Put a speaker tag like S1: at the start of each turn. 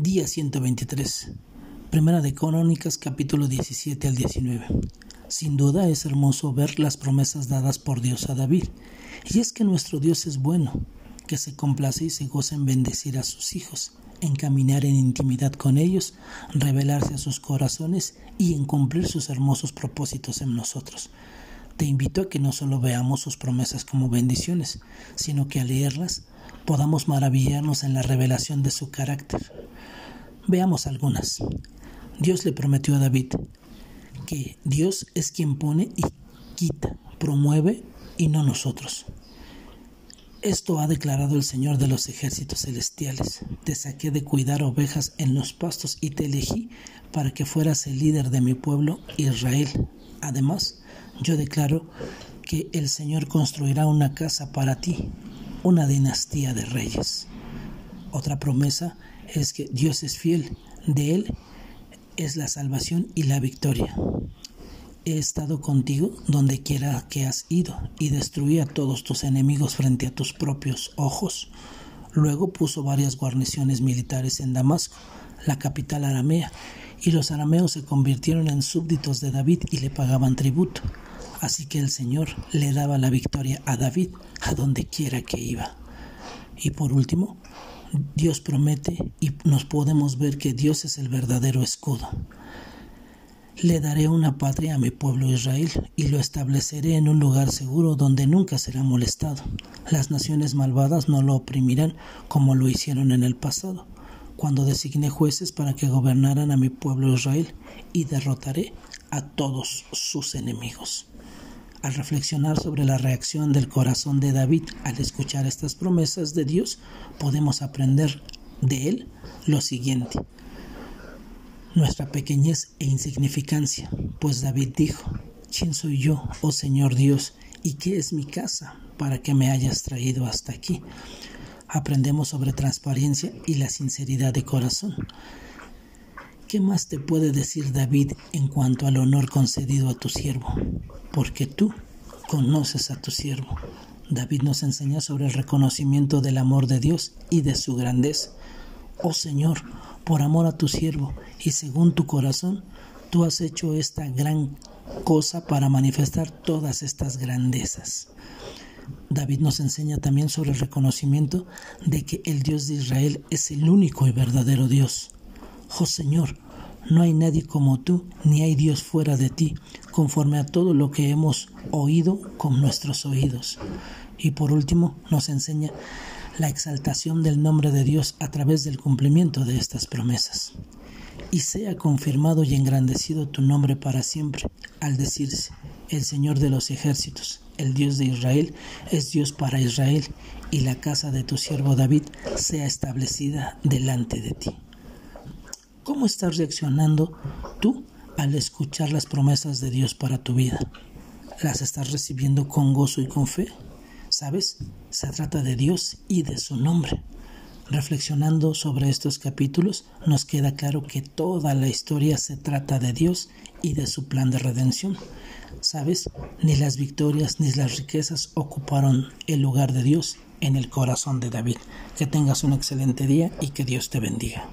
S1: Día 123. Primera de Crónicas capítulo 17 al 19. Sin duda es hermoso ver las promesas dadas por Dios a David. Y es que nuestro Dios es bueno, que se complace y se goza en bendecir a sus hijos, en caminar en intimidad con ellos, revelarse a sus corazones y en cumplir sus hermosos propósitos en nosotros. Te invito a que no solo veamos sus promesas como bendiciones, sino que al leerlas podamos maravillarnos en la revelación de su carácter. Veamos algunas. Dios le prometió a David que Dios es quien pone y quita, promueve y no nosotros. Esto ha declarado el Señor de los ejércitos celestiales. Te saqué de cuidar ovejas en los pastos y te elegí para que fueras el líder de mi pueblo Israel. Además, yo declaro que el Señor construirá una casa para ti una dinastía de reyes. Otra promesa es que Dios es fiel, de Él es la salvación y la victoria. He estado contigo donde quiera que has ido y destruí a todos tus enemigos frente a tus propios ojos. Luego puso varias guarniciones militares en Damasco, la capital aramea, y los arameos se convirtieron en súbditos de David y le pagaban tributo. Así que el Señor le daba la victoria a David a donde quiera que iba. Y por último, Dios promete y nos podemos ver que Dios es el verdadero escudo. Le daré una patria a mi pueblo Israel y lo estableceré en un lugar seguro donde nunca será molestado. Las naciones malvadas no lo oprimirán como lo hicieron en el pasado, cuando designé jueces para que gobernaran a mi pueblo Israel y derrotaré a todos sus enemigos. Al reflexionar sobre la reacción del corazón de David al escuchar estas promesas de Dios, podemos aprender de él lo siguiente. Nuestra pequeñez e insignificancia, pues David dijo, ¿quién soy yo, oh Señor Dios, y qué es mi casa para que me hayas traído hasta aquí? Aprendemos sobre transparencia y la sinceridad de corazón. ¿Qué más te puede decir David en cuanto al honor concedido a tu siervo? Porque tú conoces a tu siervo. David nos enseña sobre el reconocimiento del amor de Dios y de su grandeza. Oh Señor, por amor a tu siervo y según tu corazón, tú has hecho esta gran cosa para manifestar todas estas grandezas. David nos enseña también sobre el reconocimiento de que el Dios de Israel es el único y verdadero Dios. Oh Señor, no hay nadie como tú, ni hay Dios fuera de ti, conforme a todo lo que hemos oído con nuestros oídos. Y por último, nos enseña la exaltación del nombre de Dios a través del cumplimiento de estas promesas. Y sea confirmado y engrandecido tu nombre para siempre, al decirse, el Señor de los ejércitos, el Dios de Israel, es Dios para Israel, y la casa de tu siervo David sea establecida delante de ti. ¿Cómo estás reaccionando tú al escuchar las promesas de Dios para tu vida? ¿Las estás recibiendo con gozo y con fe? ¿Sabes? Se trata de Dios y de su nombre. Reflexionando sobre estos capítulos, nos queda claro que toda la historia se trata de Dios y de su plan de redención. ¿Sabes? Ni las victorias ni las riquezas ocuparon el lugar de Dios en el corazón de David. Que tengas un excelente día y que Dios te bendiga.